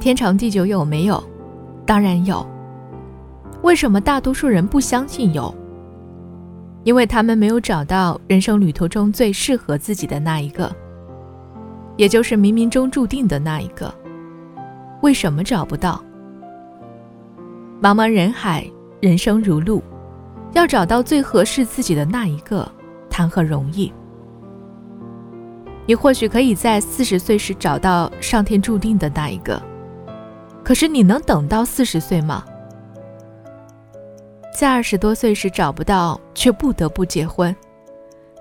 天长地久有没有？当然有。为什么大多数人不相信有？因为他们没有找到人生旅途中最适合自己的那一个，也就是冥冥中注定的那一个。为什么找不到？茫茫人海，人生如路，要找到最合适自己的那一个，谈何容易？你或许可以在四十岁时找到上天注定的那一个，可是你能等到四十岁吗？在二十多岁时找不到，却不得不结婚；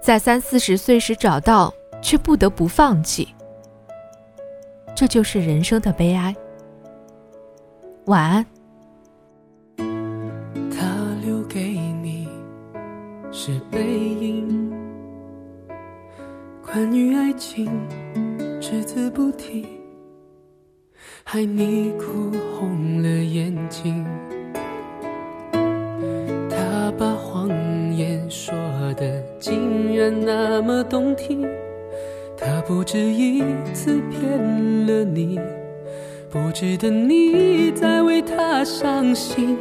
在三四十岁时找到，却不得不放弃。这就是人生的悲哀。晚安。他留给你是背影，关于爱情只字不提，害你哭红了眼睛。他把谎言说的竟然那么动听，他不止一次骗了你，不值得你再为他伤心。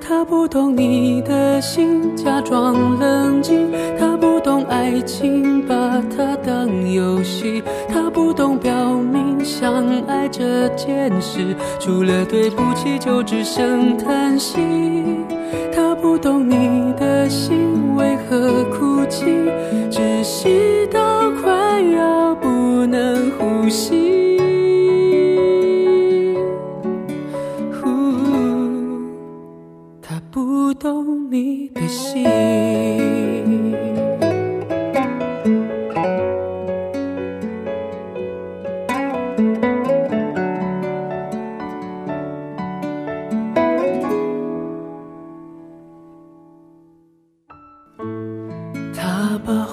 他不懂你的心，假装冷静。他不爱情，把它当游戏。他不懂表明相爱这件事，除了对不起，就只剩叹息。他不懂你的心为何哭泣，窒息到快要不能呼吸。他不懂你的心。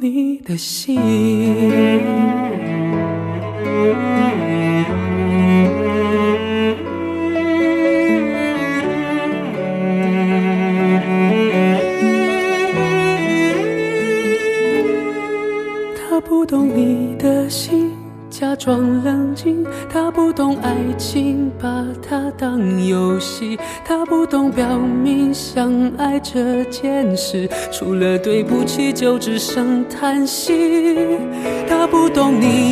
你的心，他不懂你的心。假装冷静，他不懂爱情，把它当游戏。他不懂表明相爱这件事，除了对不起，就只剩叹息。他不懂你